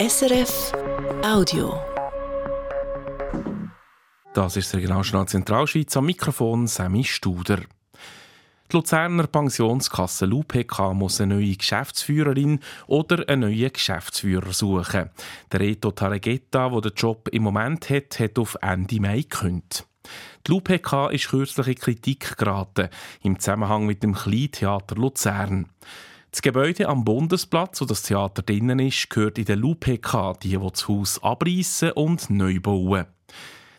SRF Audio. Das ist der Regionaljournal Zentralschweiz am Mikrofon Sammy Studer. Die Luzerner Pensionskasse LUPK muss eine neue Geschäftsführerin oder einen neuen Geschäftsführer suchen. Der Reto Taregetta, der den Job im Moment hat, hat auf Ende Mai gekündigt. Die LUPK ist kürzlich in Kritik geraten, im Zusammenhang mit dem Kleintheater Luzern. Das Gebäude am Bundesplatz, wo das Theater drinnen ist, gehört in der LUPK, die, das Haus abreißen und neu bauen.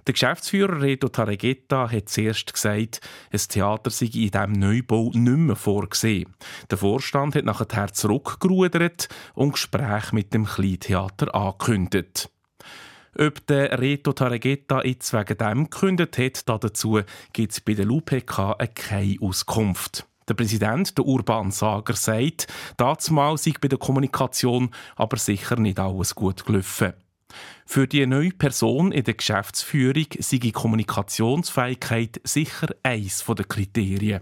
Der Geschäftsführer Reto Taregetta hat zuerst gesagt, ein Theater sei in diesem Neubau nicht mehr vorgesehen. Der Vorstand hat nachher zurückgerudert und Gespräche mit dem Kleintheater angekündigt. Ob der Reto Taregetta jetzt wegen dem gekündigt hat, dazu gibt es bei der LUPK keine Auskunft. Der Präsident, der Urban Sager, sagt, dazumal sei bei der Kommunikation aber sicher nicht alles gut gelaufen. Für die neue Person in der Geschäftsführung sei Kommunikationsfähigkeit sicher eines der Kriterien.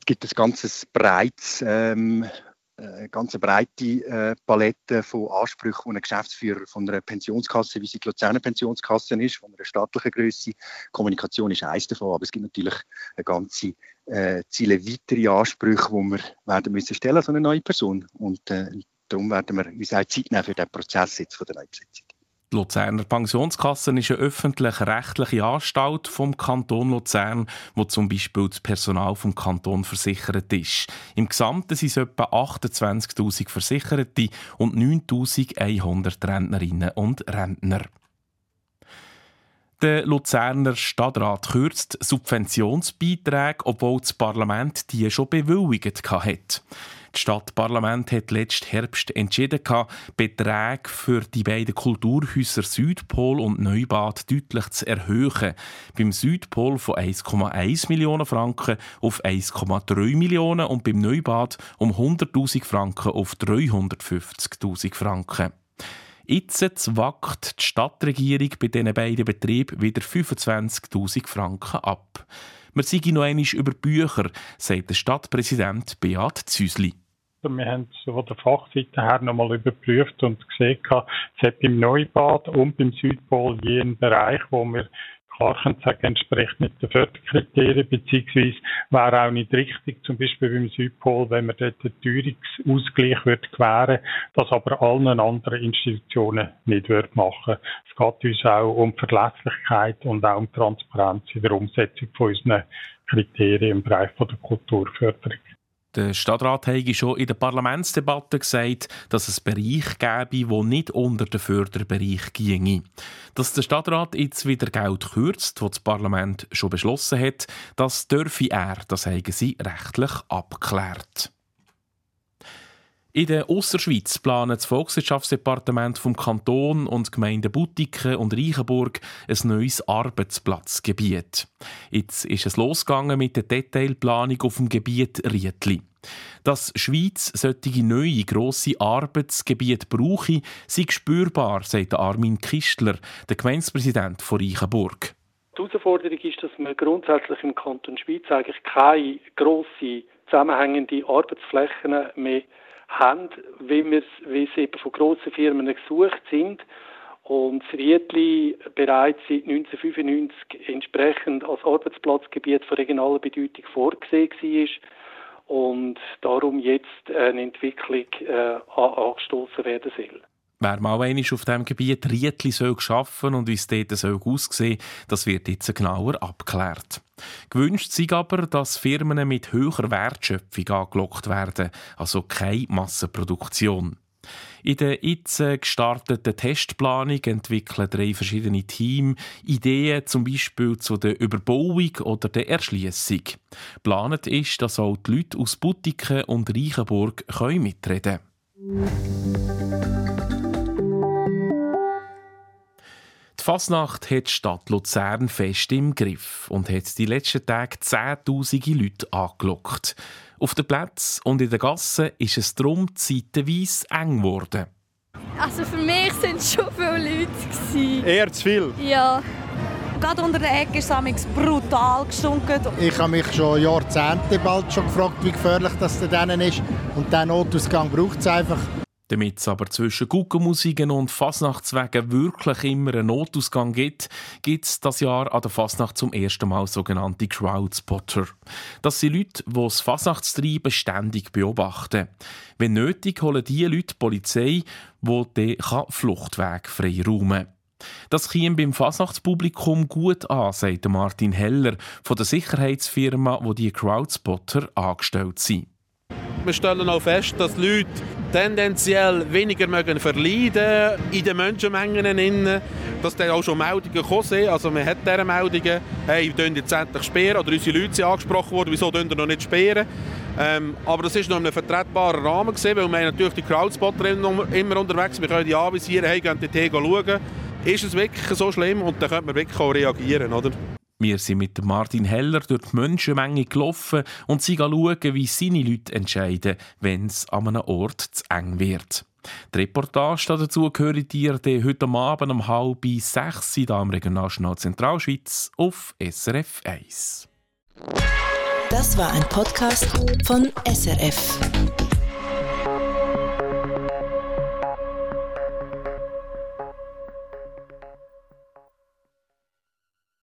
Es gibt ein ganzes breites ähm, eine ganz breite äh, Palette von Ansprüchen, die ein Geschäftsführer von einer Pensionskasse, wie sie die Luzerner Pensionskasse ist, von einer staatlichen Größe. Kommunikation ist eines davon, aber es gibt natürlich eine ganze äh, Ziele weitere Ansprüche, die wir werden müssen stellen an so eine neue Person. Und äh, darum werden wir uns auch Zeit nehmen für den Prozess jetzt von der Neubesetzung. Die Luzerner Pensionskasse ist eine öffentlich-rechtliche Anstalt vom Kanton Luzern, wo zum Beispiel das Personal vom Kanton versichert ist. Im Gesamten sind es etwa 28.000 Versicherte und 9.100 Rentnerinnen und Rentner. Der Luzerner Stadtrat kürzt Subventionsbeiträge, obwohl das Parlament die schon bewilligt hat. Das Stadtparlament hat letzten Herbst entschieden, Beträge für die beiden Kulturhäuser Südpol und Neubad deutlich zu erhöhen. Beim Südpol von 1,1 Millionen Franken auf 1,3 Millionen und beim Neubad um 100.000 Franken auf 350.000 Franken. Jetzt wackt die Stadtregierung bei diesen beiden Betrieben wieder 25.000 Franken ab. Wir seien noch einmal über Bücher, sagt der Stadtpräsident Beat Züsli. Wir haben es von der Fachseite her nochmal überprüft und gesehen, es hat im Neubad und beim Südpol jeden Bereich, wo wir klar sagen, entspricht nicht den Förderkriterien, beziehungsweise wäre auch nicht richtig, zum Beispiel beim Südpol, wenn man dort den Teuerungsausgleich wird gewähren, das aber allen anderen Institutionen nicht wird machen. Es geht uns auch um Verlässlichkeit und auch um Transparenz in der Umsetzung von unseren Kriterien im Bereich der Kulturförderung. Der Stadtrat habe schon in der Parlamentsdebatte gesagt, dass es Bereich gäbe, wo nicht unter den Förderbereich ginge. Dass der Stadtrat jetzt wieder Geld kürzt, das das Parlament schon beschlossen hat, das dürfe er, das haben sie rechtlich abgeklärt. In der Osserschweiz planen das Volkswirtschaftsdepartement vom Kanton und die Gemeinden Butiken und Reichenburg ein neues Arbeitsplatzgebiet. Jetzt ist es losgegangen mit der Detailplanung auf dem Gebiet Rietli. Dass Schweiz solche neue grosse Arbeitsgebiete brauche, sei spürbar, sagt Armin Kistler, der Gemeindepräsident von Reichenburg. Die Herausforderung ist, dass wir grundsätzlich im Kanton Schweiz eigentlich keine grossen zusammenhängende Arbeitsflächen mehr haben, wie, wir, wie sie von grossen Firmen gesucht sind. Und das Riedli bereits seit 1995 entsprechend als Arbeitsplatzgebiet von regionaler Bedeutung vorgesehen war und darum jetzt eine Entwicklung äh, angestoßen werden soll. Wer mal einmal auf diesem Gebiet Rietli soll arbeiten und wie es dort soll aussehen das wird jetzt genauer abgeklärt. Gewünscht sei aber, dass Firmen mit höherer Wertschöpfung angelockt werden, also keine Massenproduktion. In der jetzt gestarteten Testplanung entwickeln drei verschiedene Teams Ideen zum Beispiel zu der Überbauung oder der Erschließung. Planet ist, dass auch die Leute aus Butiken und Reichenburg mitreden können. Die Fasnacht hat die Stadt Luzern fest im Griff und hat die letzten Tage zehntausende Leute angelockt. Auf den Plätzen und in den Gassen ist es darum zeitenweise eng geworden. Also für mich sind es schon viele Leute. Eher zu viel? Ja. Gerade unter der Ecke ist es brutal gestunken. Ich habe mich schon Jahrzehnte bald schon gefragt, wie gefährlich das denn ist. Und diesen Notausgang braucht es einfach. Damit es aber zwischen Guckenmusiken und Fasnachtswegen wirklich immer einen Notausgang gibt, gibt es das Jahr an der Fasnacht zum ersten Mal sogenannte Crowdspotter. Das sind Leute, die das Fasnachtstreiben ständig beobachten. Wenn nötig, holen diese Leute die Polizei, die den Fluchtweg freiräumen kann. Das käme beim Fasnachtspublikum gut an, sagt Martin Heller von der Sicherheitsfirma, wo die Crowdspotter angestellt sind. Wir stellen auch fest, dass Leute tendenziell weniger mögen verleiden in den Menschenmengen innen, dass dann auch schon Meldungen gekommen sind. Also man hat diese Meldungen, hey, wir jetzt endlich sperren, oder unsere Leute sind angesprochen worden, wieso wir noch nicht sperren. Ähm, aber das war noch in einem vertretbaren Rahmen, gewesen, weil wir natürlich die Crowdspotter immer unterwegs wir können die anvisieren, hey, gehen Tee schauen. Ist es wirklich so schlimm? Und dann könnte man wirklich auch reagieren, oder? Wir sind mit Martin Heller durch die Menschenmenge gelaufen und sie schauen, wie seine Leute entscheiden, wenn es an einem Ort zu eng wird. Die Reportage dazu gehört dir heute Abend um halb sechs hier am Regionaljournal Zentralschweiz auf SRF 1. Das war ein Podcast von SRF.